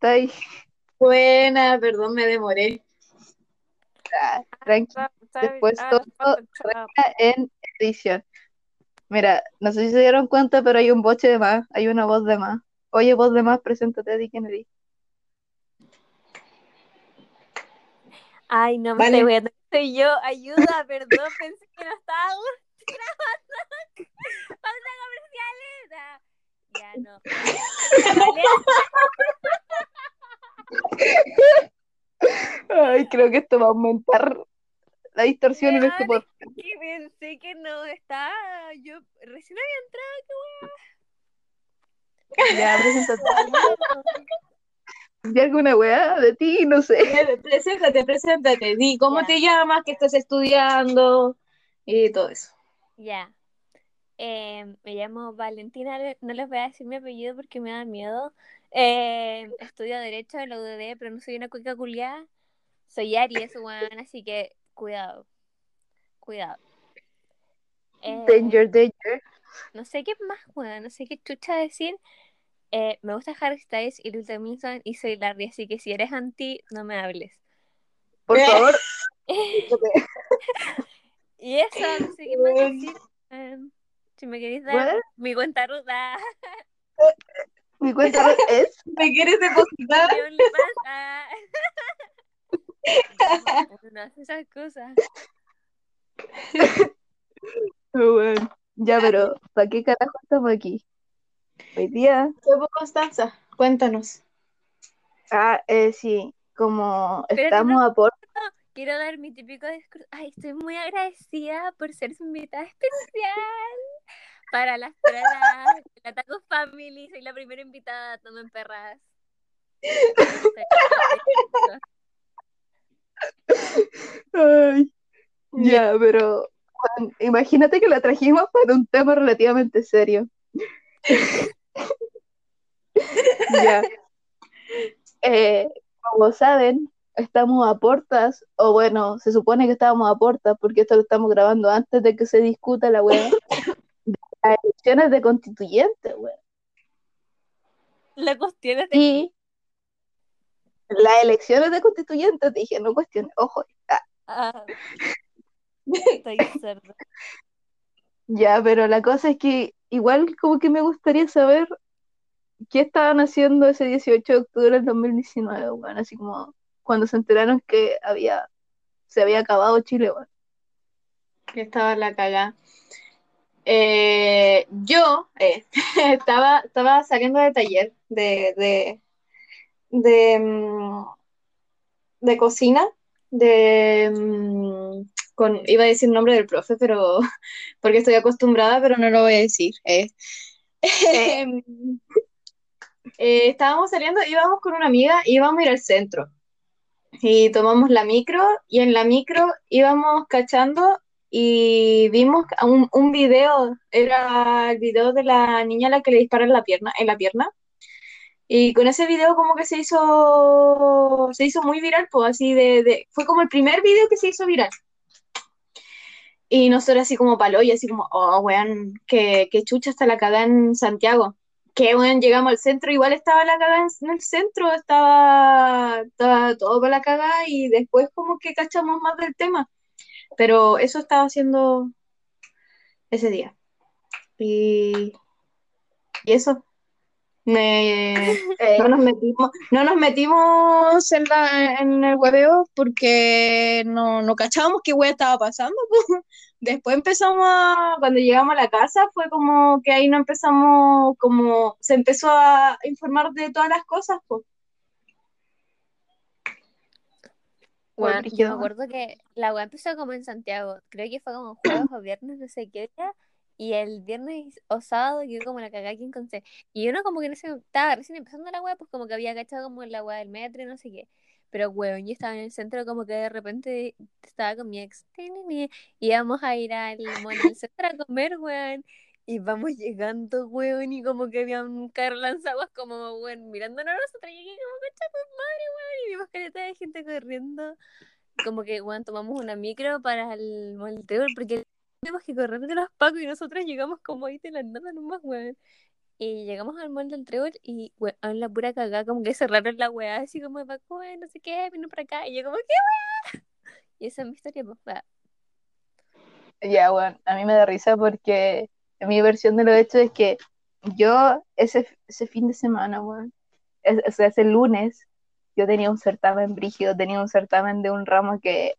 estáis? Buena, perdón, me demoré. Ah, tranqui. Después todo en edición. Mira, no sé si se dieron cuenta, pero hay un boche de más, hay una voz de más. Oye, voz de más, preséntate, di quién eres. Ay, no me Vale. estoy viendo. Soy yo, ayuda, perdón, pensé que no estaba grabando. Pausa comerciales. Ah, Ya no. Ay, creo que esto va a aumentar la distorsión en este podcast. que pensé que no estaba. Yo recién había Ya, preséntate. entrado. Di alguna weá de ti, no sé. Preséntate, preséntate. Di cómo Ya. te llamas, qué estás estudiando y todo eso. Ya. Eh, me llamo Valentina, le- no les voy a decir mi apellido porque me da miedo. Eh, estudio Derecho en la UDD, pero no soy una cuica culiada. Soy Aries, weón, así que cuidado. Cuidado. Eh, Danger, danger. no sé qué más, weón, no sé qué chucha decir. Eh, me gusta Harry Styles y Lil Tomlinson y soy Larry, así que si eres anti, no me hables. Por favor, Y eso, no sé qué más decir. Em, si me queréis dar mi cuenta ruta. mi cuenta es. ¿Me quieres depositar? Ah. No, no hace esas cosas. Oh, weón. Ya, pero ¿para qué carajo estamos aquí? Hoy día. ¿Qué Constanza? Cuéntanos. Ah, eh, sí, como Pero estamos no- a por. Quiero dar mi típico discurso. Ay, estoy muy agradecida por ser su invitada especial para las de la Taco Family. Soy la primera invitada, tomen perras. Ay, ya, pero imagínate que la trajimos para un tema relativamente serio. Ya. Eh, como saben, estamos a portas, o bueno, se supone que estábamos a portas, porque esto lo estamos grabando antes de que se discuta la de las elecciones de constituyentes, weón. La cuestión es de... Y las elecciones de constituyentes, dije, no cuestiones, ojo, ah, Ah, estoy sorda. Ya, pero la cosa es que igual como que me gustaría saber qué estaban haciendo ese 18 de octubre del 2019, weón, así como cuando se enteraron que había, se había acabado Chile, weón. que estaba la cagada. Eh, yo eh, estaba, estaba saliendo de taller de, de, de, mm, de cocina, de mm, con, iba a decir nombre del profe, pero porque estoy acostumbrada, pero no lo voy a decir. Eh, estábamos saliendo, íbamos con una amiga, íbamos a ir al centro. Y tomamos la micro, y en la micro íbamos cachando y vimos un, un video, era el video de la niña a la que le disparan la pierna, en la pierna. Y con ese video como que se hizo, se hizo muy viral, pues así de, de- fue como el primer video que se hizo viral. Y nosotros así como palo y así como, oh, weón, que, que chucha está la cagada en Santiago. Que, weón, llegamos al centro, igual estaba la cagada en, en el centro, estaba, estaba todo para la cagada y después como que cachamos más del tema. Pero eso estaba haciendo ese día. Y, y eso. Me- no nos metimos, no nos metimos en, la, en el hueveo porque no, no cachábamos qué wea estaba pasando. Después empezamos a, cuando llegamos a la casa, fue como que ahí no empezamos, como se empezó a informar de todas las cosas, pues. Bueno, yo me acuerdo que la web empezó como en Santiago. Creo que fue como jueves o viernes, no sé qué día. Y el viernes o sábado yo como la cagá aquí en Conce. Y uno como que no sé, estaba recién empezando la web, pues como que había cachado como la web del metro y no sé qué. Pero weón, yo estaba en el centro como que de repente estaba con mi ex. Y íbamos a ir al del centro a comer, weón. Y vamos llegando, weón, y como que había un carro como, weón, mirándonos nosotros. Y aquí como, concha tu madre, weón. Y vimos caleta de gente corriendo. Como que, weón, tomamos una micro para el molteo porque tenemos que correr de los pacos y nosotros llegamos como ahí de la nada nomás, weón. Y llegamos al mall del Trébol y, weón, la pura cagada, como que cerraron la weá, así como, no sé qué, vino para acá. Y yo como, ¿qué weá? Y esa es mi historia, pues. Ya, bueno, a mí me da risa porque mi versión de lo hecho es que yo ese, ese fin de semana, bueno, o sea, ese lunes, yo tenía un certamen brígido, tenía un certamen de un ramo que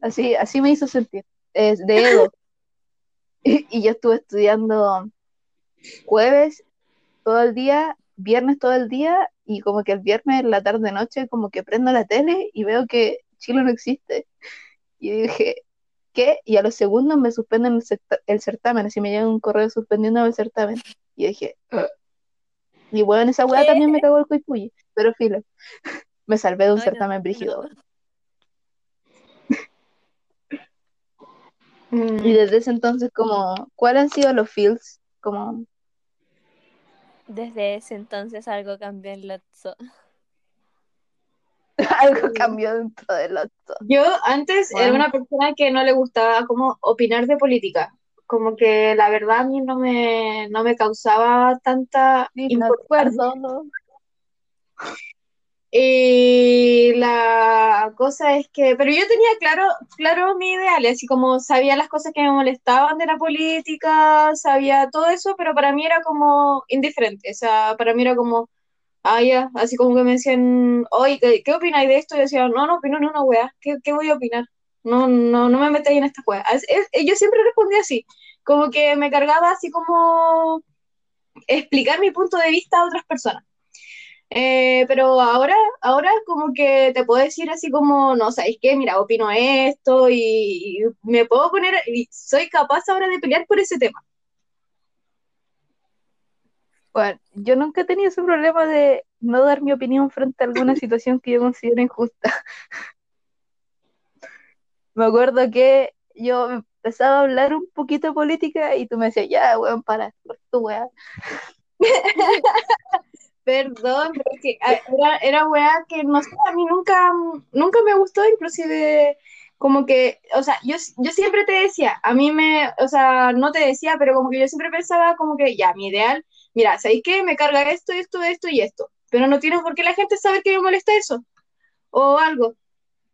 así, así me hizo sentir, es de Edo. y, yo estuve estudiando jueves todo el día, viernes todo el día, y como que el viernes, la tarde noche, como que prendo la tele y veo que Chile no existe. Y dije, ¿qué? Y a los segundos me suspenden el, certamen, así me llega un correo suspendiendo el certamen. Y dije, y bueno, esa weá también me cagó el cuipulli, pero filo, me salvé de un certamen brígido. Mm. Y desde ese entonces, como, ¿cuáles han sido los fields? Como... Desde ese entonces algo cambió en Lotso. algo cambió dentro de Lotso. Yo antes era una persona que no le gustaba como opinar de política. Como que la verdad a mí no me, no me causaba tanta importancia. Y la cosa es que, pero yo tenía claro, claro mi ideal, así como sabía las cosas que me molestaban de la política, sabía todo eso, pero para mí era como indiferente, o sea, para mí era como, ah, ya, así como que me decían, oye, ¿qué, opináis de esto? Y yo decía, no, no opino ni una wea, ¿qué, ¿qué, voy a opinar? No, no, no me metáis en esta wea. Yo siempre respondí así, como que me cargaba así como explicar mi punto de vista a otras personas. Eh, pero ahora, ahora como que te puedo decir así como, no, ¿sabéis qué? Mira, opino esto y, me puedo poner, y soy capaz ahora de pelear por ese tema. Bueno, yo nunca he tenido ese problema de no dar mi opinión frente a alguna situación que yo considero injusta. me acuerdo que yo empezaba a hablar un poquito de política y tú me decías, ya, weón, para, tu weá. Perdón, pero que era, era weá que no sé, a mí nunca, nunca me gustó, inclusive como que, o sea, yo, yo siempre te decía, a mí me, o sea, no te decía, pero como que yo siempre pensaba como que, ya, mi ideal, mira, ¿sabéis qué? Me carga esto, esto, esto y esto, pero no tiene por qué la gente saber que me molesta eso, o algo.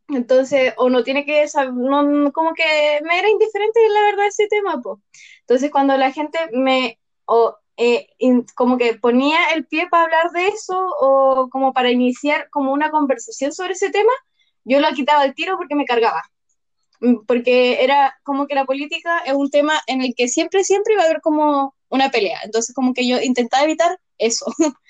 Entonces, o no tiene que saber, no, como que me era indiferente la verdad ese tema, pues. Entonces, cuando la gente me, o eh, como que ponía el pie para hablar de eso o como para iniciar como una conversación sobre ese tema, yo lo quitaba el tiro porque me cargaba. Mm, porque era como que la política es un tema en el que siempre, siempre iba a haber como una pelea. Entonces como que yo intentaba evitar eso.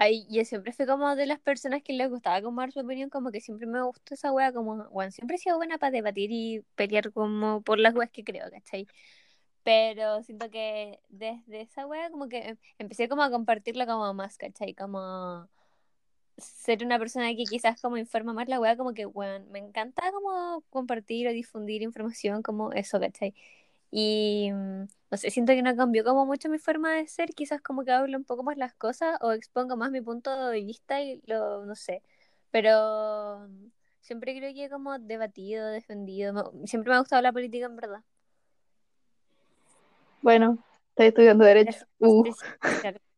Ay, yo siempre fui como de las personas que les gustaba como dar su opinión, como que siempre me gustó esa wea, como, bueno, siempre he sido buena para debatir y pelear como por las weas que creo, ¿cachai? Pero siento que desde esa wea como que empecé como a compartirlo como más, ¿cachai? Como ser una persona que quizás como informa más la wea, como que, bueno, me encanta como compartir o difundir información como eso, ¿cachai? Y mm, no sé, siento que no cambió como mucho mi forma de ser, quizás como que hablo un poco más las cosas o expongo más mi punto de vista y lo, no sé, pero mm, siempre creo que he como debatido, defendido, siempre me ha gustado la política en verdad. Bueno, estoy estudiando Derecho. Uh.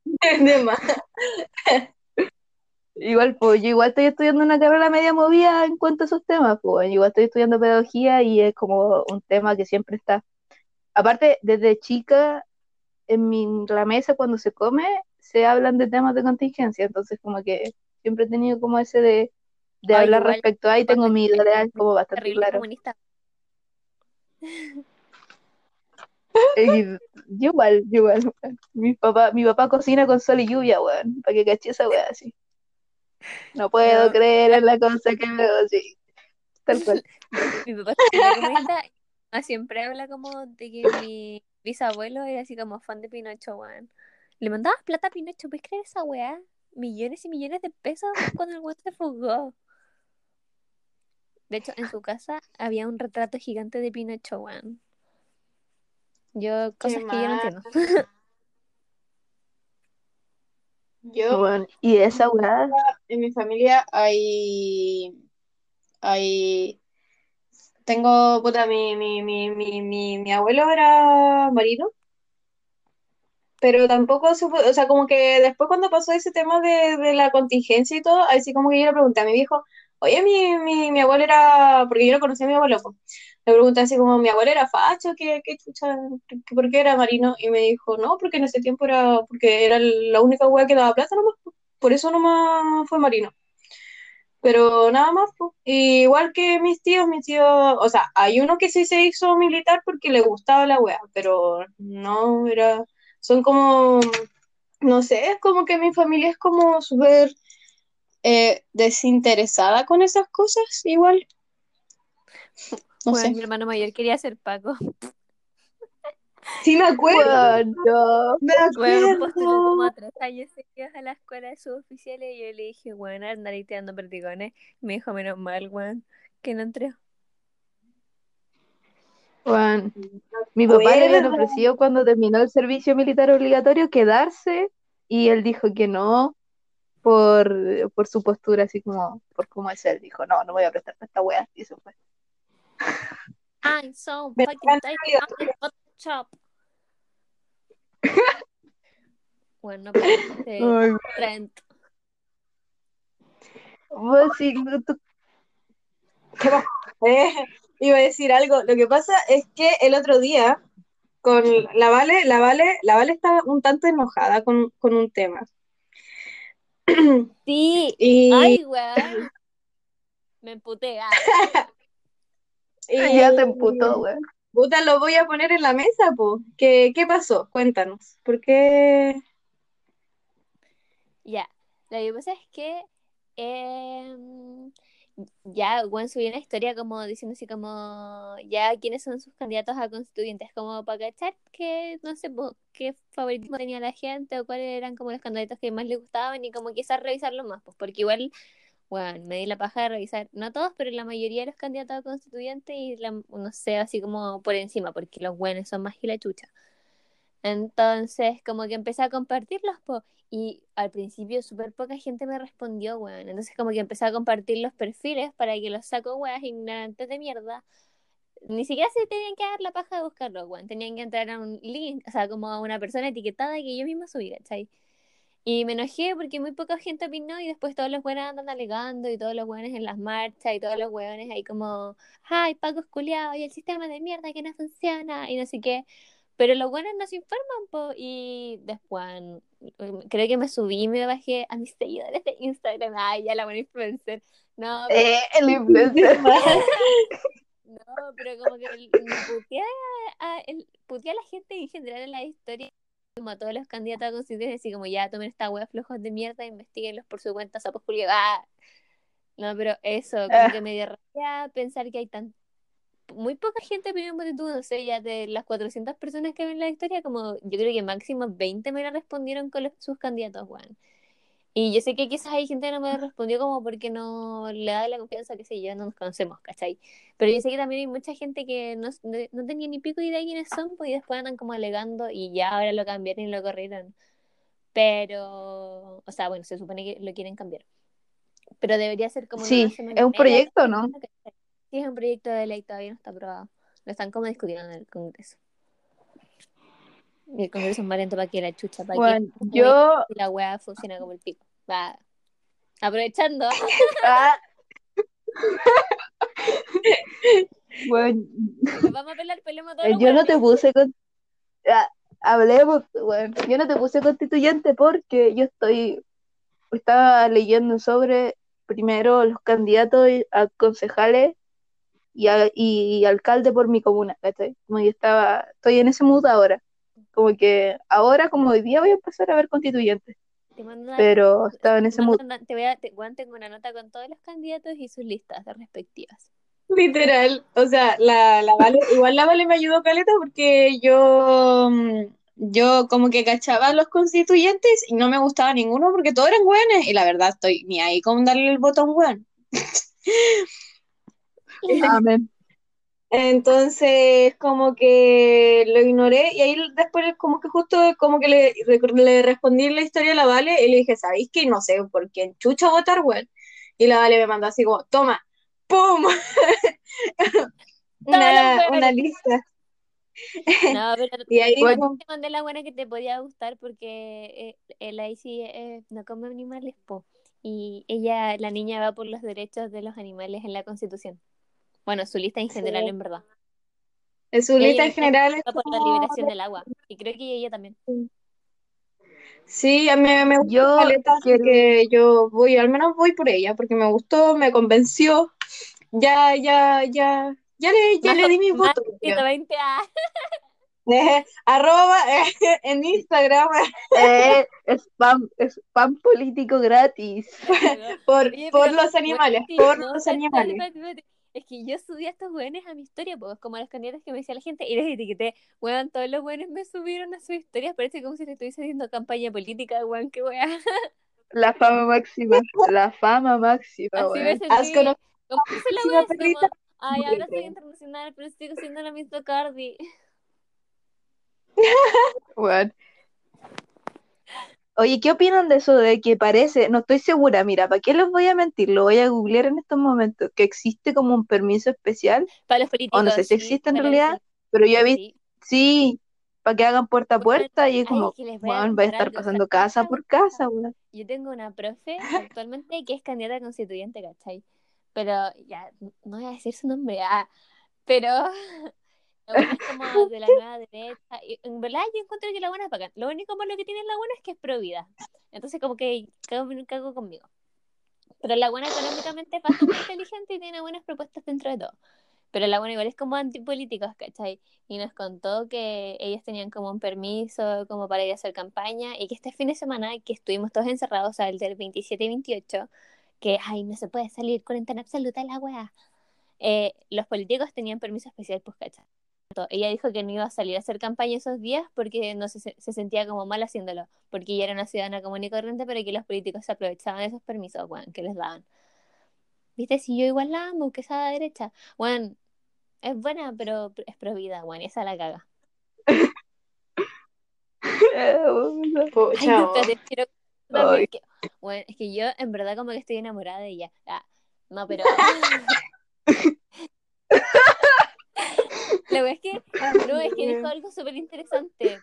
igual, pues, yo igual estoy estudiando una carrera media movida en cuanto a esos temas, pues, igual estoy estudiando pedagogía y es como un tema que siempre está. Aparte, desde chica, en mi, la mesa cuando se come, se hablan de temas de contingencia, entonces como que siempre he tenido como ese de, de hablar respecto a, y tengo mi idea como bastante claro. yo igual, igual. Mi papá, mi papá cocina con sol y lluvia, weón, para que caché esa weá así. No puedo creer en la cosa que veo así. Tal cual. mi papá siempre habla como de que mi bisabuelo era así como fan de Pinocho, weón. Le mandaba plata a Pinocho, ¿puedes creer esa weá? Millones y millones de pesos cuando el weón se fugó. De hecho, en su casa había un retrato gigante de Pinocho, weón. Yo, cosas que yo no entiendo. Yo, bueno, y esa weá. En mi familia hay. Hay. Tengo, puta, mi, mi, mi, mi, mi, abuelo era marino pero tampoco o sea, como que después cuando pasó ese tema de, de la contingencia y todo, así como que yo le pregunté a mi viejo, oye, mi, mi, mi abuelo era, porque yo no conocía a mi abuelo, pues, le pregunté así como, mi abuelo era facho, ¿qué, qué chucha, ¿Qué- por qué era marino? Y me dijo, no, porque en ese tiempo era, porque era la única hueá que daba plata nomás, po, por eso nomás fue marino. Pero nada más, pues. Igual que mis tíos, mis tíos, o sea, hay uno que sí se hizo militar porque le gustaba la wea, pero no era, son como, no sé, es como que mi familia es como súper eh, desinteresada con esas cosas, igual. No Bueno, sé. mi hermano mayor quería ser Paco. Sí me acuerdo, me Bueno, postuló como acuerdo. a tres años seguidos a la escuela de suboficiales y yo le dije, bueno, andar tirando perdigones. Me dijo, menos mal, weón, que no entré. Weón, Mi papá le habían ofrecido cuando terminó el servicio militar obligatorio quedarse y él dijo que no por, por su postura, así como por cómo es él. Dijo, no, no voy a prestar para esta wea. Y eso fue. I'm so Me fucking tired the Photoshop. Bueno, no parece Ay, Trent. vos sí, tú- ¿Qué pasó? Eh, iba a decir algo. Lo que pasa es que el otro día con la Vale, la Vale, la Vale estaba un tanto enojada con, con un tema. Sí, Y, ay, weón. Me emputé. ah. y ya te emputó, weón. Puta, lo voy a poner en la mesa, po. ¿Qué, qué pasó? Cuéntanos. ¿Por qué? Ya, lo que pasa es que em, ya Gwen subió una historia como diciendo así como ya quiénes son sus candidatos a constituyentes, como para cachar que no sé po, qué favoritismo tenía la gente o cuáles eran como los candidatos que más le gustaban y como quizás revisarlos más, pues porque igual, bueno, me di la paja de revisar, no todos, pero la mayoría de los candidatos a constituyentes y la, no sé, así como por encima, porque los buenos son más que la chucha. Entonces, como que empecé a compartirlos, po, y al principio súper poca gente me respondió, weón. Entonces, como que empecé a compartir los perfiles para que los saco, weas ignorantes de mierda. Ni siquiera se tenían que dar la paja de buscarlos, weón. Tenían que entrar a un link, o sea, como a una persona etiquetada que yo misma subí, ¿cachai? Y me enojé porque muy poca gente opinó y después todos los weones andan alegando y todos los weones en las marchas y todos los weones ahí como, ay, Paco es culiao y el sistema de mierda que no funciona y no sé qué. Pero los buenos no se informan, po, y después mm, creo que me subí y me bajé a mis seguidores de Instagram. Ay, ya la buena influencer. No, pero, Eh, el influencer. no, pero como que el- me puteé a, el, puteé a la gente en general en la historia, como a todos los candidatos a constituyentes, así como ya tomen esta wea flojos de mierda, investiguenlos por su cuenta, sapos culiados. Ah. No, pero eso, como Ah. que me dio rabia pensar que hay tan muy poca gente opinó en tú, no sé, ya de las 400 personas que ven la historia, como yo creo que máximo 20 me la respondieron con los- sus candidatos, weón. Y yo sé que quizás hay gente que no me respondió como porque no le da la confianza, que sé yo, no nos conocemos, ¿cachai? Pero yo sé que también hay mucha gente que no, no tenía ni pico idea de quiénes son, pues y después andan como alegando y ya ahora lo cambiaron y lo corrieron. Pero, o sea, bueno, se supone que lo quieren cambiar. Pero debería ser como Sí, es un proyecto, ¿no? Sí, es un proyecto de ley, todavía no está aprobado. Lo están como discutiendo en el Congreso. Y el Congreso es más lento para que la chucha, para Bueno, que yo. la weá funciona como el pico. Va. Aprovechando. Ah. Bueno, nos vamos a pelear, peleemos todos eh, yo no te puse con... ah, hablemos, bueno, yo no te puse constituyente porque yo estoy, estaba leyendo sobre primero los candidatos a concejales y, a- y alcalde por mi comuna, ¿cachai? Como yo estaba, estoy en ese mood ahora. Como que ahora, como hoy día, voy a empezar a ver constituyentes, Te mando una- pero estaba en ese una- te voy a, te, weón, tengo una nota con todos los candidatos y sus listas de respectivas. Literal, o sea, la, la Vale, igual la Vale me ayudó caleta porque yo, mm, yo como que cachaba a los constituyentes y no me gustaba ninguno porque todos eran buenos y la verdad estoy ni ahí con darle el botón weón. Amén. Entonces, como que lo ignoré y ahí después como que justo como que le, le respondí la historia a la Vale y le dije, ¿sabéis que no sé por quién chucha votar, weón? Y la Vale me mandó así como, toma, ¡pum! Una, lista. No, pero Y ahí como- te mandé la buena que te podía gustar porque eh, el Icy eh, no come animales, po. Y ella, la niña, va por los derechos de los animales en la Constitución. Bueno, su lista en Sí. general, en verdad. en su Y lista en general es la liberación del agua. Y creo que ella también. Sí, a mí me gusta Yo quiero- que yo voy, al menos voy por ella, porque me gustó, me convenció. Ya, ya, ya, ya le, ya Más le di mi voto. de 120 a... Eh, arroba eh, en Instagram Eh, spam, spam político gratis. por, Oye, por los animales, por no, los animales. espérate, espérate. Es que yo subí a estos weones a mi historia, pues, como a los candidatos que me decía la gente, y les etiqueté, weón, todos los weones me subieron a sus historias, parece como si le estuviese haciendo campaña política, weón, qué weá. La fama máxima. La fama máxima, Así me weón. Has conocido Como la así perrita. como, ay, ahora soy internacional, pero sigo siendo la misma Cardi. Weón. Oye, ¿qué opinan de eso de que parece, no estoy segura, mira, ¿para qué les voy a mentir? Lo voy a googlear en estos momentos, que existe como un permiso especial, Para los políticos. o no sé si sí, existe en realidad, pero yo he visto, sí. para que hagan puerta a puerta y es ay, como, es que les voy a va estar pasando casa por casa, weón. Yo tengo una profe actualmente que es candidata a constituyente, ¿cachai? Pero ya, no voy a decir su nombre, ah, pero la es como de la nueva derecha. Y en verdad yo encuentro que la buena es bacán. Lo único malo que tiene la buena es que es pro vida. Entonces como que cago, cago conmigo. Pero la buena económicamente es bastante inteligente y tiene buenas propuestas dentro de todo. Pero la buena igual es como antipolíticos, ¿cachai? Y nos contó que ellos tenían como un permiso como para ir a hacer campaña y que este fin de semana que estuvimos todos encerrados, o sea, el del 27 y 28, que, ay, no se puede salir, cuarentena absoluta la weá. Eh, los políticos tenían permiso especial, pues, ¿cachai? Ella dijo que no iba a salir a hacer campaña esos días porque no se, se sentía como mal haciéndolo, porque ella era una ciudadana común y corriente, pero que los políticos se aprovechaban de esos permisos, weón, que les daban. ¿Viste? Si yo igual la amo, que esa derecha. Bueno, es buena, pero es prohibida, bueno, esa la caga. Ay, no, quiero bueno, es que yo en verdad como que estoy enamorada de ella. Ah, no, pero la wea es que, no, es que dijo algo súper interesante.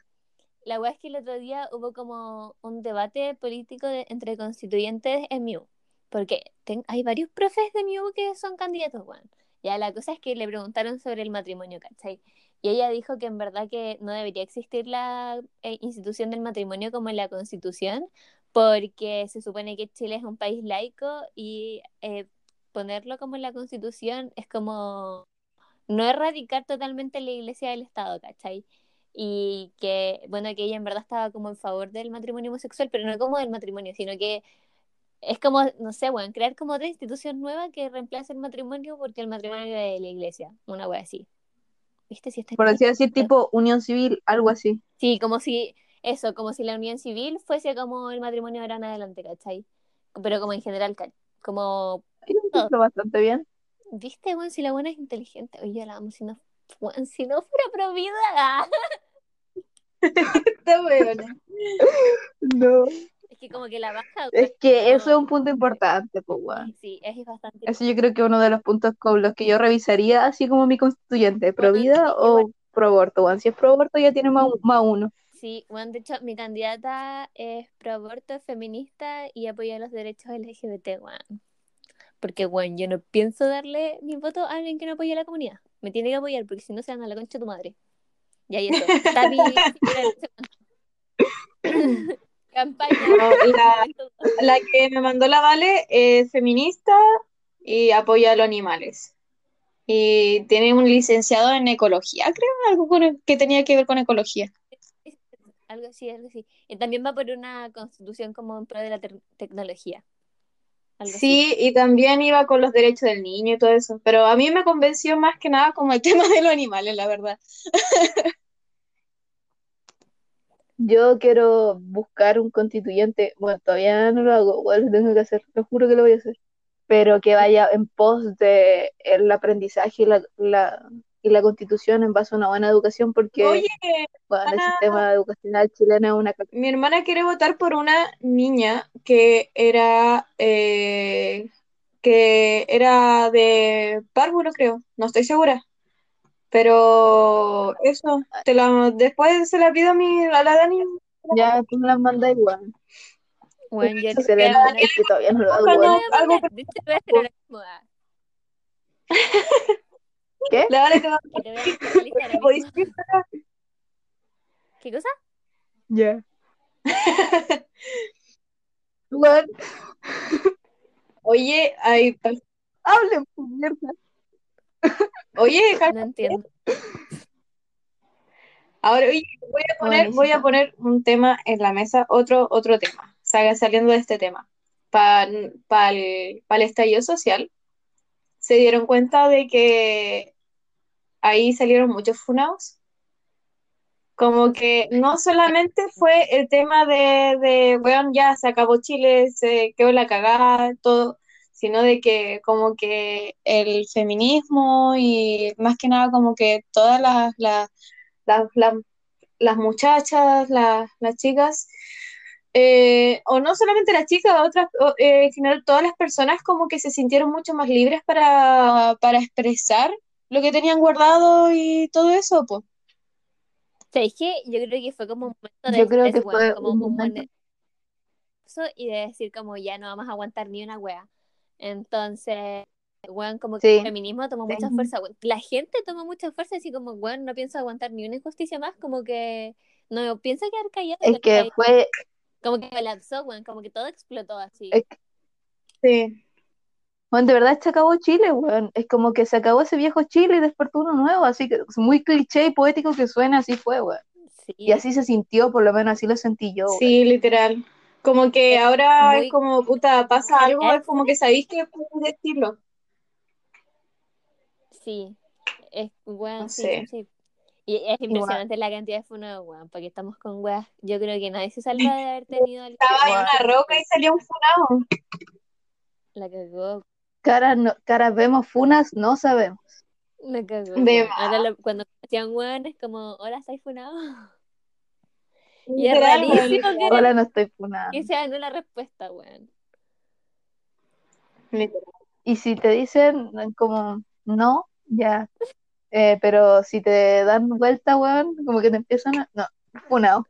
La wea es que el otro día hubo como un debate político de- entre constituyentes en MIU. Porque ten- hay varios profes de MIU que son candidatos, weón. Ya, la cosa es que le preguntaron sobre el matrimonio, ¿cachai? Y ella dijo que en verdad que no debería existir la eh, institución del matrimonio como en la Constitución, porque se supone que Chile es un país laico y eh, ponerlo como en la Constitución es como no erradicar totalmente la iglesia del Estado, ¿cachai? Y que, bueno, que ella en verdad estaba como en favor del matrimonio homosexual, pero no como del matrimonio, sino que es como, no sé, bueno, crear como otra institución nueva que reemplace el matrimonio porque el matrimonio es de la iglesia, una wea así. ¿Viste? Si está Por así decir, tipo unión civil, algo así. Sí, como si, eso, como si la unión civil fuese como el matrimonio ahora en adelante, ¿cachai? Pero como en general, como, Yo lo encuentro bastante bien. ¿Viste, weón? Si la buena es inteligente, oye, la amo, si no, weón, si no fuera pro vida, ah. esta weona. No. es que como que la baja, Es que eso es un punto importante, pues, weón. sí, es bastante, Eso yo creo que es uno de los puntos con los que yo revisaría, así como mi constituyente, pro Bueno, vida sí, o pro aborto, weón. Si es pro aborto ya tiene más, más uno. sí, bueno, de hecho, mi candidata es pro aborto, es feminista y apoya los derechos LGBT, weón. Porque, weón, yo no pienso darle mi voto a alguien que no apoya a la comunidad. Me tiene que apoyar porque si no se van a la concha de tu madre. Y ahí. Está mi campaña. No, la, la que me mandó la Vale es feminista y apoya a los animales. Y tiene un licenciado en ecología, creo, algo con el- que tenía que ver con ecología. Algo así, algo así. Y también va por una constitución como en pro de la te- tecnología. Así. Sí, y también iba con los derechos del niño y todo eso. Pero a mí me convenció más que nada como el tema de los animales, la verdad. Yo quiero buscar un constituyente, bueno, todavía no lo hago, igual lo tengo que hacer, lo juro que lo voy a hacer, pero que vaya en pos de el aprendizaje y la, la- y la constitución en base a una buena educación, porque Oye, bueno, el Ana. sistema educacional chileno es una caca. mi hermana quiere votar por una niña que era, eh, que era de párvulo, creo. No estoy segura. Pero eso, te la, después se la pido a, mi, a la Dani. Ya, tú me las mandas igual. Bueno, yo Excelente, es que todavía no lo hago. Buscando weón. algo De ¿Qué? La Dani te va que te voy a hacer la lista ahora ¿Podéis mismo. ¿Qué cosa? Ya. Weón, Oye, ay, hablen, mierda. oye, No entiendo. ahora oye, voy a poner, voy a poner un tema en la mesa, otro, otro tema, saliendo de este tema. Para el, el estallido social, se dieron cuenta de que ahí salieron muchos funados. Como que no solamente fue el tema de, de weón, ya se acabó Chile, se quedó la cagada, todo, sino de que como que el feminismo y más que nada como que todas las, las, las, las, las muchachas, las, las chicas, eh, o no solamente las chicas, otras, eh, en general todas las personas como que se sintieron mucho más libres para, para expresar lo que tenían guardado y todo eso, pues. ¿Sabes qué? Yo creo que fue como un momento de Yo creo que fue como un momento. y de decir como ya no vamos a aguantar ni una wea. Entonces, weón, como que Sí. el feminismo tomó Sí. mucha fuerza. La gente tomó mucha fuerza así como, weón, no pienso aguantar ni una injusticia más, como que no piensa quedar callado, Es que fue, Como que colapsó, weón, como que todo explotó así. es que, Sí. bueno, de verdad se acabó Chile, weón. Es como que se acabó ese viejo Chile y despertó uno nuevo, así que es muy cliché y poético que suena, así fue, weón. Y Sí, así se sintió, por lo menos así lo sentí yo, weón. Sí, literal. Como que es ahora es como, puta, pasa algo, es como que sabéis que puedes decirlo. sí, es, weón, No sí, sé. sí. Y es impresionante la cantidad de funados, weón, porque estamos con weas. Yo creo que nadie se salva de haber tenido el Estaba en Igual. una roca y salió un funado. La cagó, Caras, no, caras vemos, funas, no sabemos. la cagó. Ahora lo- cuando hacían weón es como, hola, ¿estáis funado? Y es rarísimo que. Hola, no estoy funada. que sea no la respuesta, weón. Y si te dicen como no, ya. Eh, pero si te dan vuelta, weón, como que te empiezan a. No, funado.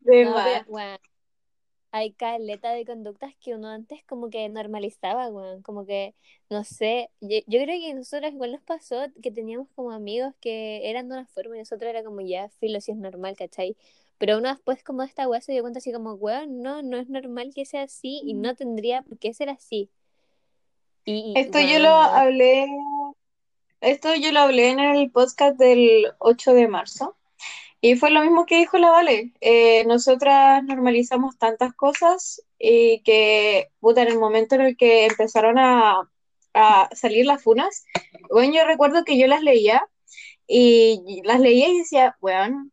De No, más. pero, weón, hay caleta de conductas que uno antes como que normalizaba, weón, como que, no sé, yo, yo creo que a nosotros igual nos pasó que teníamos como amigos que eran de una forma y nosotros era como ya, filo, si es normal, ¿cachai? Pero uno después como de esta weá se dio cuenta así como, weón, no, no es normal que sea así y no tendría por qué ser así. Y, Esto yo lo hablé, esto yo lo hablé en el podcast del 8 de marzo. Y fue lo mismo que dijo la Vale. Eh, nosotras normalizamos tantas cosas y que, puta, en el momento en el que empezaron a, a salir las funas, bueno, yo recuerdo que yo las leía y las leía y decía, weón,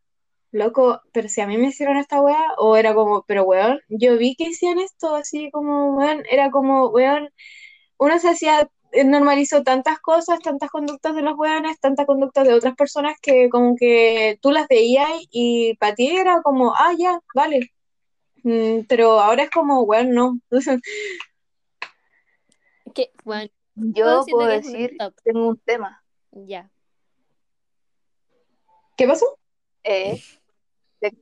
loco, pero si a mí me hicieron esta weá, o era como, pero weón, yo vi que hacían esto, así como, weón, era como, weón, uno se hacía, normalizó tantas cosas, tantas conductas de los weones, tantas conductas de otras personas que como que tú las veías y para ti era como, ah, ya, vale. Mm, pero ahora es como, weón, no. que, weón, Yo puedo que un decir, stop. tengo un tema. ya. ¿Qué pasó? Eh, de-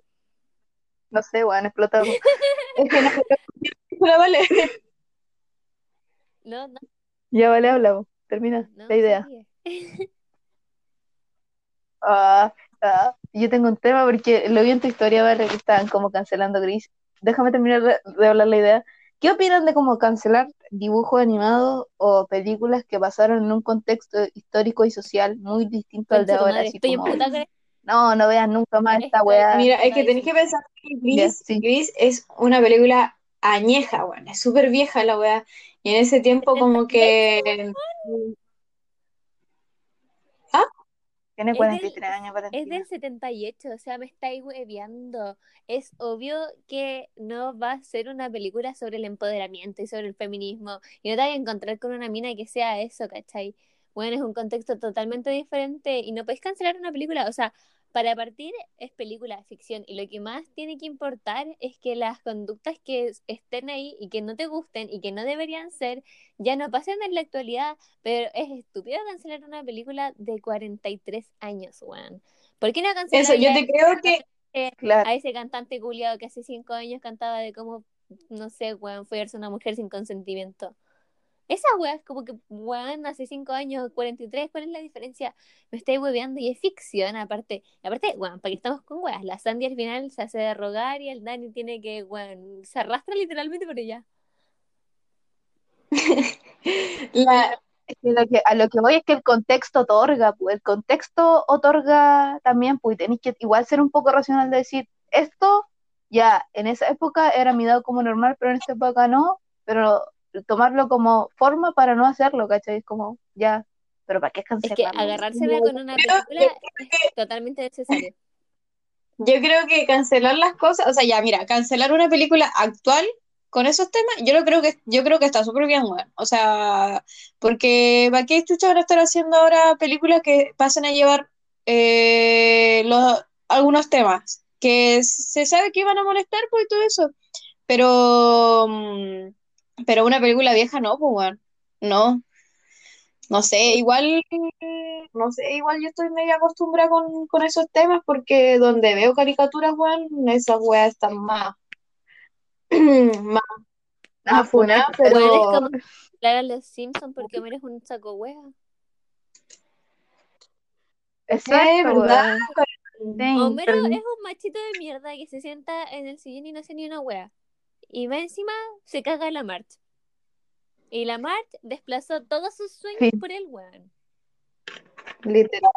no sé, weón, explotamos. Es que no la vale. No, no, Ya vale, hablamos. Termina no, la idea. Ah, ah, yo tengo un tema porque lo vi en tu historia, vale, que estaban como cancelando Gris. Déjame terminar de, de hablar la idea. ¿Qué opinan de como cancelar dibujos animados o películas que pasaron en un contexto histórico y social muy distinto al de ahora? madre, Así estoy como, no, no veas nunca más esta Estoy weá. Mira, es que tenéis emputadísima. que pensar que Gris, sí. Gris es una película añeja, weón, es súper vieja la weá. Y en ese tiempo como que... ¿Ah? Tiene Es 43 del, años, es del 78, o sea, me estáis hueveando. Es obvio que no va a ser una película sobre el empoderamiento y sobre el feminismo. Y no te vas a encontrar con una mina que sea eso, ¿cachai? Bueno, es un contexto totalmente diferente y no podéis cancelar una película. O sea, para partir es película de ficción y lo que más tiene que importar es que las conductas que estén ahí y que no te gusten y que no deberían ser ya no pasen en la actualidad, pero es estúpido cancelar una película de 43 años, weón. ¿Por qué no cancelar Eso, yo te creo que Claro. a ese cantante culiado que hace 5 años cantaba de cómo, no sé, weón, follarse a una mujer sin consentimiento? Esa weá es como que, weón, hace 5 años, 43, ¿cuál es la diferencia? Me estáis hueveando y es ficción, aparte. Aparte, weón, para que estamos con weas. La Sandy al final se hace de rogar y el Dani tiene que, weón, se arrastra literalmente por ella. la, lo que- a lo que voy es que el contexto otorga, pues el contexto otorga también, pues tenéis que igual ser un poco racional de decir, esto ya en esa época era mirado como normal, pero en esta época no, pero tomarlo como forma para no hacerlo, ¿cachai? Es como, ya, pero ¿para qué Es que cancelarlo? agarrársela con una película es totalmente necesario. yo creo que cancelar las cosas, o sea, ya, mira, cancelar una película actual con esos temas, yo lo creo que, yo creo que está súper bien, weón. O sea, porque ¿para qué chucha van a estar haciendo ahora películas que pasen a llevar eh, los, algunos temas que se sabe que iban a molestar, pues todo eso. Pero, mm, pero una película vieja no, pues, weón. No. No sé, igual, no sé, igual yo estoy medio acostumbrada con, con esos temas porque donde veo caricaturas, weón, esas weas están más, más, Ah, más funadas, pues, pero Weón, es como los Simpsons porque Homero es un saco wea. Exacto, es verdad. weón. Sí, Homero pero- es un machito de mierda que se sienta en el sillón y no hace ni una wea. Y va encima, se caga la March. Y la March desplazó todos sus sueños Sí. por el weón. literal.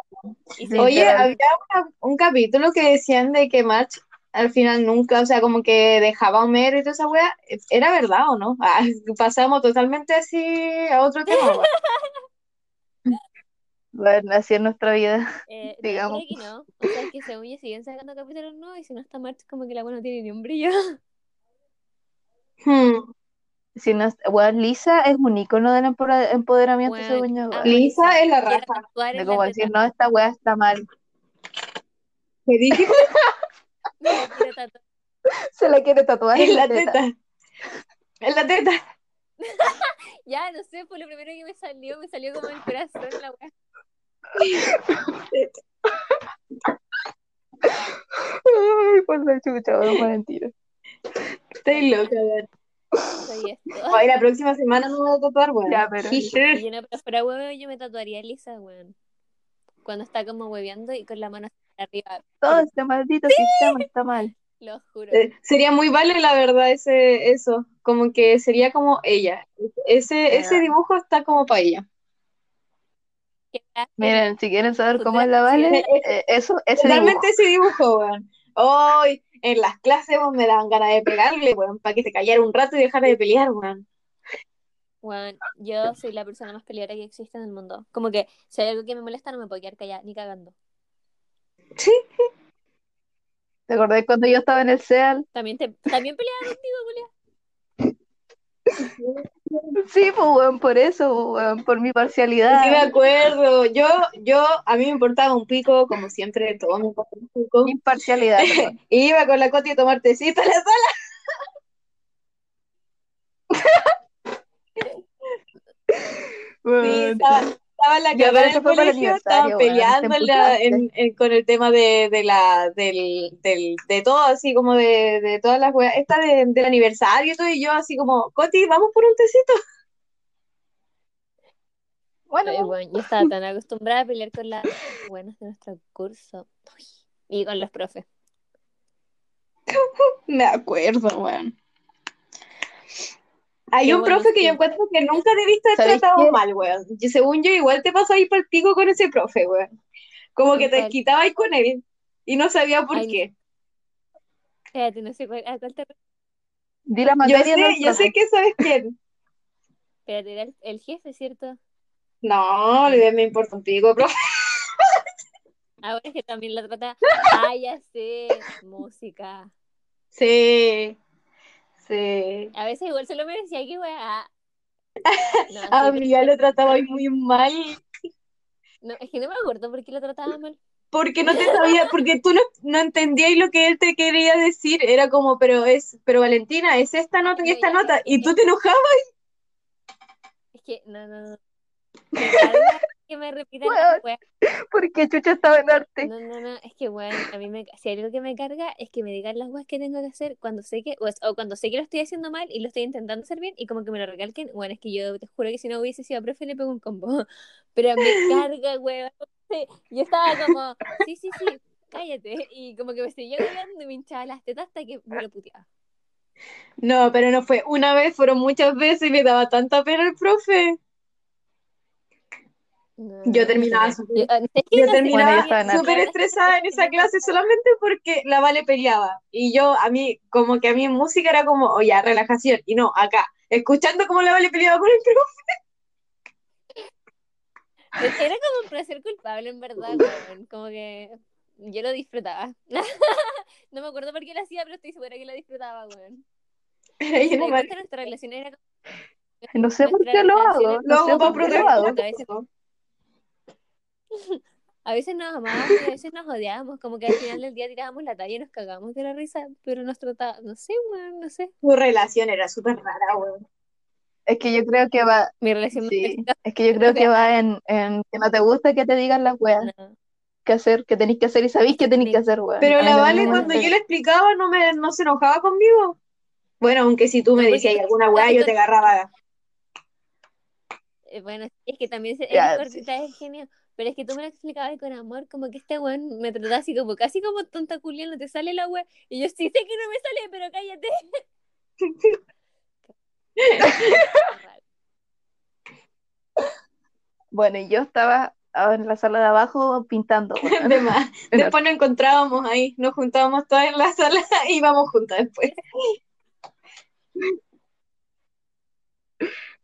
Oye, literal. había una- un capítulo que decían de que March al final nunca, o sea, como que dejaba a Homero y toda esa wea, ¿era verdad o no? Ah, pasamos totalmente así a otro tema, weón. Bueno, así es nuestra vida. eh, no, digamos. creo que no. O sea, es que según yo siguen sacando capítulos nuevos y si no está March, como que la wea no tiene ni un brillo. Hmm. Si no, weón, Lisa es un icono del empoderamiento, Weón, según yo, amo Lisa Lisa. es la raja. tatuar De como decir, no, esta weá está mal. Se la quiere tatuar En la teta. En la teta. Ya, no sé, fue lo primero que me salió. Me salió como el corazón la wea. Ay, por la chucha, mentira. Estoy loca. Soy esto. Hoy la próxima semana no me voy a tatuar, weón. Ya, pero- yo no, pero fuera huevo, yo me tatuaría a Lisa, weón. Cuando está como hueveando y con la mano hacia arriba. Todo este maldito sistema está mal. Lo juro. Eh, sería muy vale, la verdad, ese, eso. Como que sería como ella. Ese, ese dibujo está como para ella. Miren, si quieren saber cómo es la Vale, eh, eso, ese dibujo. ese dibujo, weón. Hoy, en las clases, weón, me daban ganas de pegarle, weón, para que se callara un rato y dejara de pelear, weón. Weón, yo soy la persona más peleadora que existe en el mundo. Como que si hay algo que me molesta, no me puedo quedar callada, ni cagando. Sí. ¿Te acordás cuando yo estaba en el SEAL? También, te, también peleaba contigo, Julia. Sí, pues, weón, por eso, weón, por mi Sí, me parcialidad. acuerdo. Yo, yo, a mí me importaba un pico, como siempre, todo me importa un pico. Imparcialidad, perdón. Y iba con la Coti a tomar tecito a la sala. Sí, Weón. estaba, estaba en la Ya, pero eso del fue para el colegio, estaban peleando en la- en- con el tema de, de la, del, del, de todo, así como de, de todas las weas, esta de- del aniversario y todo, y yo así como, Coti, vamos por un tecito. Bueno, yo estaba tan acostumbrada a pelear con las buenas de nuestro curso. Uy, Y con los profes. Me acuerdo, weón. Hay Qué un profe que yo encuentro que nunca debiste haber ¿Sabéis tratado qué? mal, weón. Y según yo, igual te pasó ahí para el pico con ese profe, weón. Como que te quitabas con él y no sabía por Ay, qué. Espérate, no sé cuál, a cuál te di la Yo sé, yo sé que sabes quién. Espérate, era el, el jefe, ¿cierto? No, le me importa un pico, profe. Ahora es que también la trata. Ah, ya sé, música. Sí, sí. A veces igual se lo merecía, qué weá. No, A mí ya lo trataba muy mal. no, es que no me acuerdo por qué lo trataba mal. porque no te sabía, porque tú no, no entendías lo que él te quería decir. Era como, pero es, pero Valentina, es esta nota y esta nota. Y tú te enojabas. Es que, no, no, no. Me carga que me repitan Weón. las weas. Porque Chucha estaba en arte. No, no, no, es que bueno, a mí me, si hay algo que me carga es que me digan las weas que tengo que hacer cuando sé que, o, cuando sé que lo estoy haciendo mal y lo estoy intentando hacer bien y como que me lo recalquen, bueno, es que yo te juro que si no hubiese sido profe le pego un combo, pero me carga, weón, yo estaba como, sí, sí, sí, cállate, y como que me seguía hablando y me hinchaba las tetas hasta que me lo puteaba. No, pero no fue una vez, fueron muchas veces y me daba tanta pena el profe. Yo terminaba súper- Bueno, estresada en esa clase solamente porque la Vale peleaba. Y yo, a mí, como que a mí música era como, oye, relajación. Y no, acá, escuchando cómo la Vale peleaba con el profe. Era como un placer culpable, en verdad, weón. Como que yo lo disfrutaba. No me acuerdo por qué lo hacía, pero estoy segura que lo disfrutaba, weón. Era nuestra relación como... No sé por qué lo hago. No Lo sé hago para por qué lo hago. a veces, nos amábamos y a veces nos odiábamos, como que al final del día tirábamos la talla y nos cagábamos de la risa, pero nos trataba, no sé, weón, no sé. Tu relación era súper rara, weón. Es que yo creo que va. Mi relación Sí, es que yo creo que va en, en que no te gusta que te digan las weas no. que hacer, que tenéis que hacer y sabéis que tenéis que hacer, weas. Pero la Vale, cuando yo le explicaba, no, me, no se enojaba conmigo. Bueno, aunque si tú me decías alguna weá, yo te agarraba. Eh, Bueno, es que también se, es genio, pero es que tú me lo explicabas con amor, como que este weón me trataba así como casi como tonta culián, no te sale la wea, y yo sí sé que no me sale, pero cállate. Bueno, y yo estaba en la sala de abajo pintando, weón. De más. En Después nos encontrábamos ahí, nos juntábamos todas en la sala y íbamos juntas después.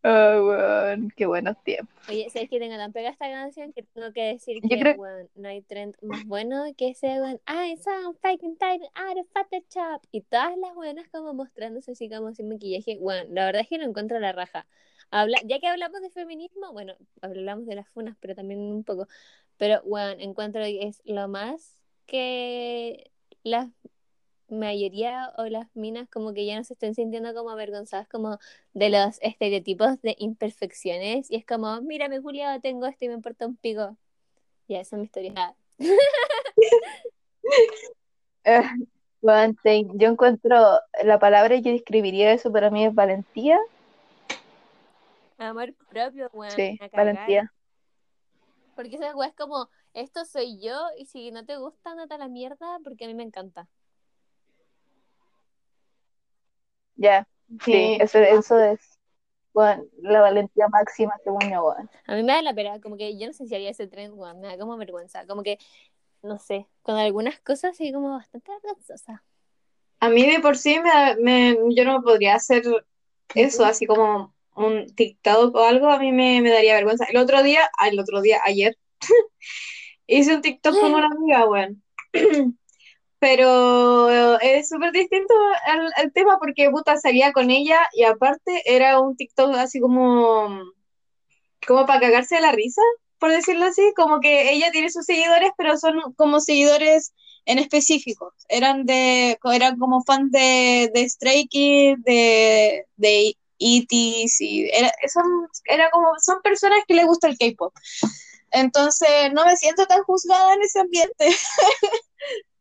Ay, weón, qué buenos tiempos. Oye, ¿sabes que tengo tan pegada esta canción que tengo que decir Yo que creo- no hay trend más bueno que ese weón, I saw fucking title out of Photoshop y todas las buenas como mostrándose así como sin maquillaje, bueno, la verdad es que lo encuentro la raja. Habla, ya que hablamos de feminismo, bueno, hablamos de las funas, pero también un poco, pero bueno, encuentro que es lo más que la mayoría o las minas como que ya no se estén sintiendo como avergonzadas como de los estereotipos de imperfecciones y es como, mírame Julia, tengo esto y me importa un pico. Ya, esa es mi historia. Ah, Eh, te- yo encuentro la palabra que describiría eso para mí es valentía. amor propio, weón. Sí, valentía. Porque esa es como, esto soy yo y si no te gusta, andate a la mierda porque a mí me encanta. Ya, sí, Sí. eso, eso es, la valentía máxima según yo, weón. A mí me da la pena, como que yo no sé si haría ese tren, me da como vergüenza. Como que, no sé, con algunas cosas soy como bastante vergonzosa. A mí de por sí me, da- me- yo no podría hacer eso, así como un TikTok o algo, a mí me, me daría vergüenza. El otro día, el otro día, ayer, hice un TikTok con una amiga, weón. Pero es súper distinto al, al tema porque puta salía con ella y aparte era un TikTok así como, como para cagarse de la risa, por decirlo así, como que ella tiene sus seguidores, pero son como seguidores en específico. Eran de, eran como fans de, de Stray Kids, de, de ETs, y era, son, era como, son personas que les gusta el K-pop. Entonces no me siento tan juzgada en ese ambiente.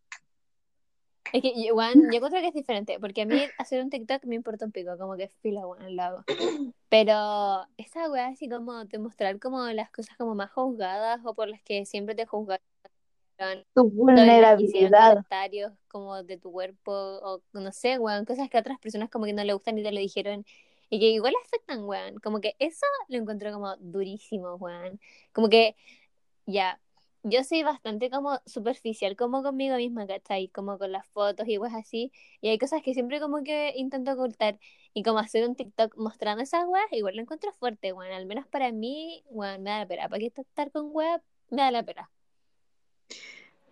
Es que, weón, yo encuentro que es diferente, porque a mí hacer un TikTok me importa un pico, como que fila, weón, lo hago. Pero esa weá así como de mostrar como las cosas como más juzgadas o por las que siempre te juzgaron. Tu vulnerabilidad. comentarios como de tu cuerpo o no sé, weón, cosas que a otras personas como que no le gustan y te lo dijeron y que igual afectan, weón. Como que eso lo encuentro como durísimo, weón. Como que ya, yo soy bastante como superficial como conmigo misma, ¿cachai? Como con las fotos y weas así. Y hay cosas que siempre como que intento ocultar. Y como hacer un TikTok mostrando esas weas, igual lo encuentro fuerte, weón. Al menos para mí, weón, me da la pena. ¿Para estar con weas? Me da la pena.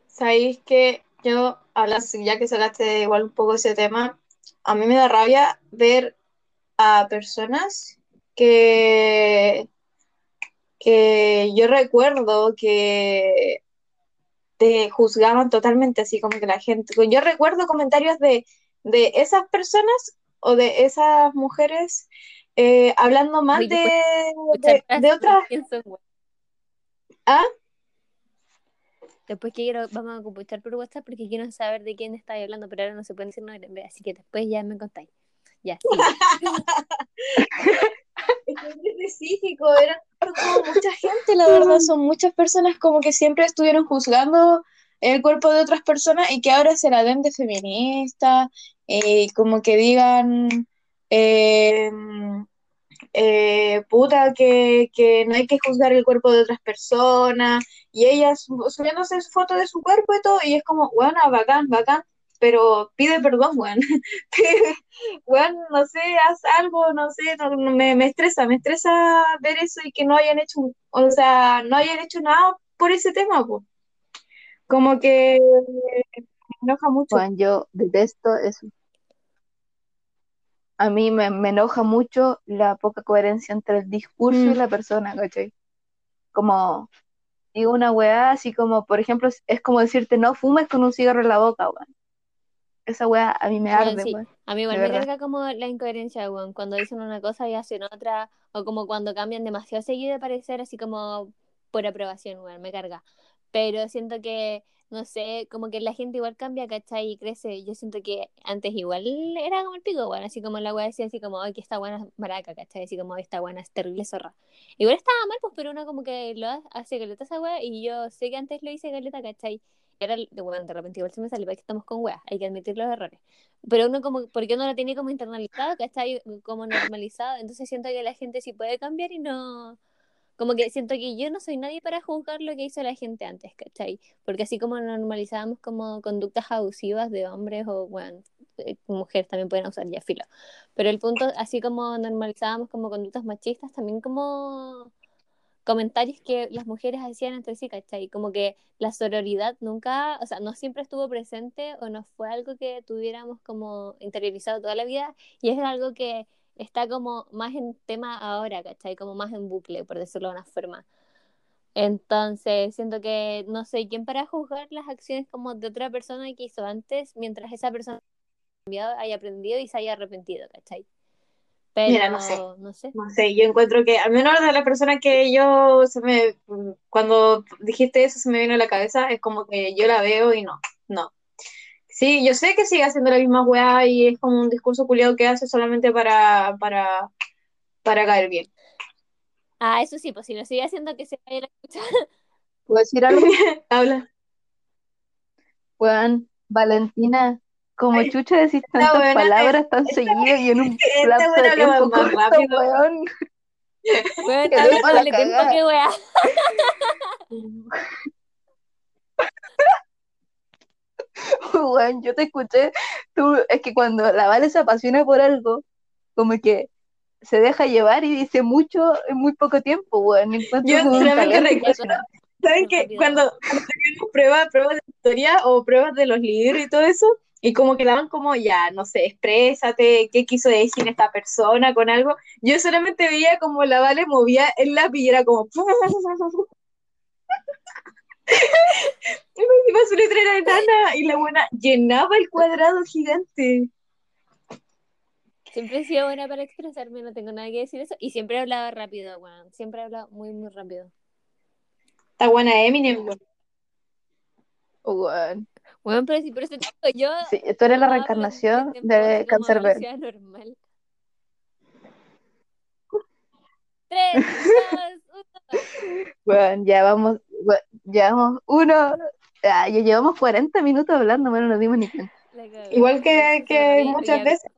Sabéis que yo, hablas, ya que sacaste igual un poco ese tema, a mí me da rabia ver a personas que, que yo recuerdo que, te juzgaban totalmente, así como que la gente, yo recuerdo comentarios de, de esas personas o de esas mujeres eh, hablando más de, después de, otras... ¿Ah? Después que quiero, vamos a computar por WhatsApp porque quiero saber de quién estáis hablando, pero ahora no se puede decir nombre, así que después ya me contáis. Ya, muy específico, como mucha gente, la verdad, son muchas personas como que siempre estuvieron juzgando el cuerpo de otras personas y que ahora se la den de feminista, eh, como que digan, eh, eh, puta, que, que no hay que juzgar el cuerpo de otras personas, y ellas subiéndose su foto de su cuerpo y todo, y es como, bueno, bacán, bacán, pero pide perdón, weón. Weón, no sé, haz algo, no sé, no- me, me estresa, me estresa ver eso y que no hayan hecho, o sea, no hayan hecho nada por ese tema, pues. Como que me enoja mucho. Juan, yo detesto eso. A mí me, me enoja mucho la poca coherencia entre el discurso y Mm. la persona, ¿cachai? Como digo una weá, así como, por ejemplo, es, es como decirte no fumes con un cigarro en la boca, weón. Esa weá a mí me Bueno, arde, sí, weón. a mí igual me verdad. carga como la incoherencia, weón, cuando dicen una cosa y hacen otra, o como cuando cambian demasiado seguido de parecer, así como por aprobación, weón, me carga. Pero siento que, no sé, como que la gente igual cambia, ¿cachai? Y crece. Yo siento que antes igual era como el pico, weón, así como la weá decía así como, ay, que esta buena maraca, ¿cachai? Así como, esta buena es terrible zorra. Igual estaba mal, pues, pero uno como que lo ha- hace caleta esa weá, y yo sé que antes lo hice caleta, ¿cachai? Y ahora, bueno, de repente igual se me sale, porque estamos con weas, hay que admitir los errores. Pero uno como, porque uno lo tiene como internalizado, ¿cachai? Como normalizado. Entonces siento que la gente sí puede cambiar y no... Como que siento que yo no soy nadie para juzgar lo que hizo la gente antes, ¿cachai? Porque así como normalizábamos como conductas abusivas de hombres o, bueno, eh, mujeres también pueden usar ya filo. Pero el punto, así como normalizábamos como conductas machistas, también como comentarios que las mujeres hacían entre sí, ¿cachai? Como que la sororidad nunca, o sea, no siempre estuvo presente o no fue algo que tuviéramos como interiorizado toda la vida y es algo que está como más en tema ahora, ¿cachai? Como más en bucle, por decirlo de una forma. Entonces, siento que no soy quien para juzgar las acciones como de otra persona que hizo antes, mientras esa persona haya aprendido y se haya arrepentido, ¿cachai? Pero, Mira, no sé. no sé. No sé, yo encuentro que, al menos de la persona que yo, se me, cuando dijiste eso se me vino a la cabeza, es como que yo la veo y no, no. Sí, yo sé que sigue haciendo la misma weá y es como un discurso culiado que hace solamente para, para, para caer bien. Ah, eso sí, pues si lo sigue haciendo que se vaya a escuchar. ¿Puedo decir algo? Habla. Weón, Valentina, como Ay, chucha decís tantas buena- palabras tan seguido y en un lapso de tiempo más corto, rápido. weón. La doble tiempo que weá. Weón, yo te escuché, tú, es que cuando la Vale se apasiona por algo, como que se deja llevar y dice mucho en muy poco tiempo, weón. Yo solamente recuerdo-. ¿Saben que cuando teníamos pruebas, pruebas de historia o pruebas de los libros y todo eso, y como que daban como ya, no sé, exprésate, qué quiso decir esta persona con algo, yo solamente veía como la Vale movía el lápiz y era como... Y iba su letra era enana y la buena llenaba el cuadrado gigante. Siempre he sido buena para expresarme, no tengo nada que decir eso. Y siempre he hablado rápido, weón. Siempre he hablado muy, muy rápido. Está buena Eminem, weón. Weón. Bueno, pero si por eso te yo Sí, tú eres la reencarnación de Cancerbero. normal. Tres, dos, uno. Bueno, ya vamos, llevamos uno, ah, ya llevamos 40 minutos hablando, bueno, no nos dimos ni cuenta. Igual que, que muchas veces.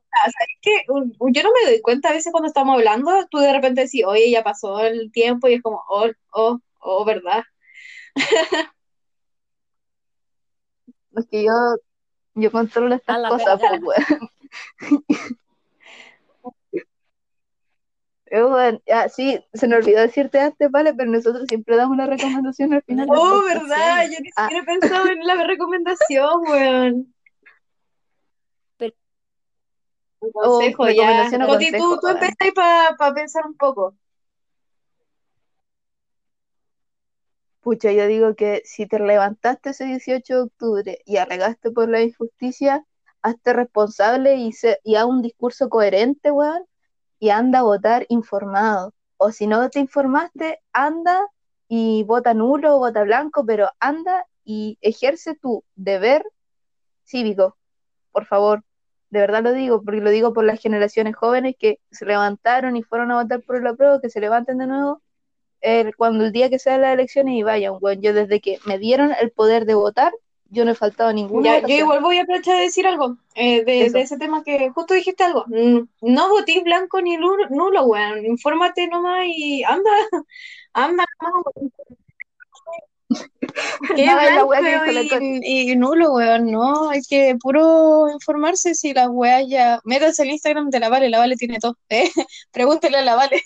Un- un- Yo no me doy cuenta a veces cuando estamos hablando, tú de repente decís, oye, ya pasó el tiempo y es como, oh, oh, oh, ¿verdad? Es que yo, yo controlo estas cosas, pues, Eh, ah, sí, se me olvidó decirte antes, vale, pero nosotros siempre damos una recomendación al final. Oh. ¿verdad? Yo ni Ah. siquiera he pensado en la recomendación, weón. Pero- Un Oh, consejo, ya. recomendación o Coti, tú, consejo, tú empezáis para pensar un poco. Pucha, yo digo que si te levantaste ese 18 de octubre y alegaste por la injusticia, hazte responsable y, se, y haz un discurso coherente, weón, y anda a votar informado. O si no te informaste, anda y vota nulo o vota blanco, pero anda y ejerce tu deber cívico, por favor. De verdad lo digo, porque lo digo por las generaciones jóvenes que se levantaron y fueron a votar por la prueba, que se levanten de nuevo el- cuando el día que sean las elecciones y vayan, weón. Yo desde que me dieron el poder de votar, yo no he faltado a ninguna Ya, yo igual voy a aprovechar de decir algo eh, de, ese tema que justo dijiste algo. No votéis blanco ni nulo, nulo, weón. Infórmate nomás y anda, anda nomás, weón. ¿Qué No, la blanco la y, nulo, weón? No, hay que puro informarse si las weas ya. Métanse al Instagram de la Vale, la Vale tiene todo. ¿eh? Pregúntele a la Vale.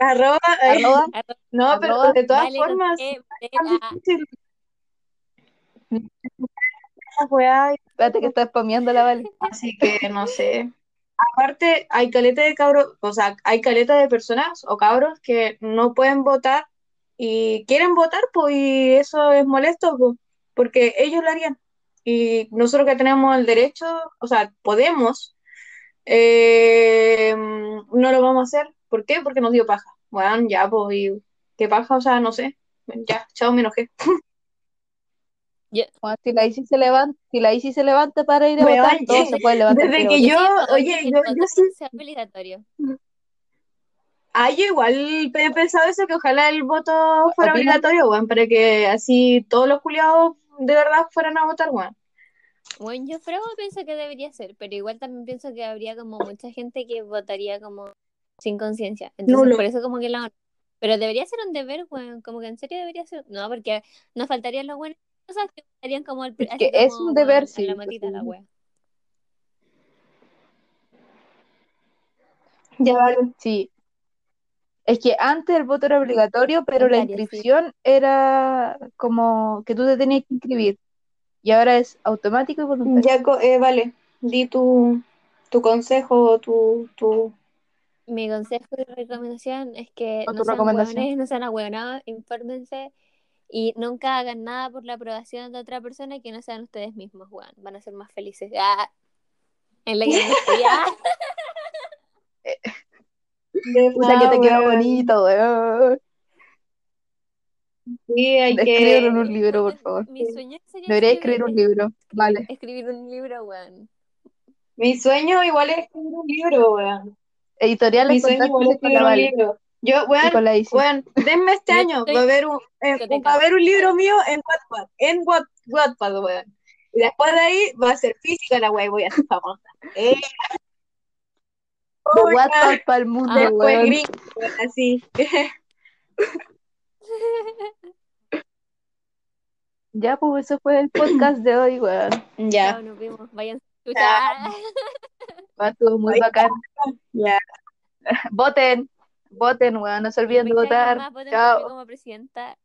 Arroba, eh, Arroba, Arroba, no, pero de todas vale formas, E, vale, ah, difícil. Esas weas espérate que está spameando la Vale. Así que no sé. Aparte, hay caleta de cabros, o sea, hay caleta de personas o cabros que no pueden votar y quieren votar, pues, y eso es molesto, pues, porque ellos lo harían. Y nosotros que tenemos el derecho, o sea, podemos, eh, no lo vamos a hacer. ¿Por qué? Porque nos dio paja. Bueno, ya, pues, y qué paja, o sea, no sé. Ya, chao, me enojé. Bueno, si la Isi se levanta, si la Isi se levanta para ir a votar, todos se pueden levantar. desde que yo- oye, yo- el yo voto sí- sea obligatorio. Ah, yo igual he pensado eso, que ojalá el voto fuera obligatorio, weón, para que así todos los culiados de verdad fueran a votar, weón. Bueno, yo creo pienso que debería ser, pero igual también pienso que habría como mucha gente que votaría como sin conciencia. Entonces, Nulo. por eso como que la... Pero debería ser un deber, weón, como que en serio debería ser... No, porque nos faltarían los buenos cosas que votarían como el... Es que es como, un deber la matita la sí. wea. Ya vale. Sí. Es que antes el voto era obligatorio, pero la sí. inscripción era como que tú te tenías que inscribir. Y ahora es automático y voluntario. Ya, eh, vale. Di tu, tu consejo, tu, tu... Mi consejo y recomendación es que ¿O no sean hueones, no sean ahueonados, infórmense y nunca hagan nada por la aprobación de otra persona que no sean ustedes mismos, weón. Van a ser más felices. Ah, en la que estoy. Ah. Puta que te quedó bonito, weón. Sí, hay que... en un libro, por favor. Mi sueño sería Debería escribir un libro. Vale. escribir un libro, weón. Mi sueño igual es escribir un libro, weón. Editoriales Mi sueño igual es escribir un Vale. libro. Yo, weón. Bueno, denme este Yo año, va a haber un, eh, Discoteca. va a haber un libro mío en Wattpad, en Wat- Wattpad, weón. Y después de ahí va a ser física la weá y voy a ser famosa. Eh, weón, Wattpad para el mundo, después weón. gringo, weón, así. Ya, pues eso fue el podcast de hoy, weón. Ya, Chao, nos vimos. Vayan a escuchar. Va, Estuvo muy Ay, bacán. ya. Voten, voten, weón. No se olviden de votar. Chao. como presidenta.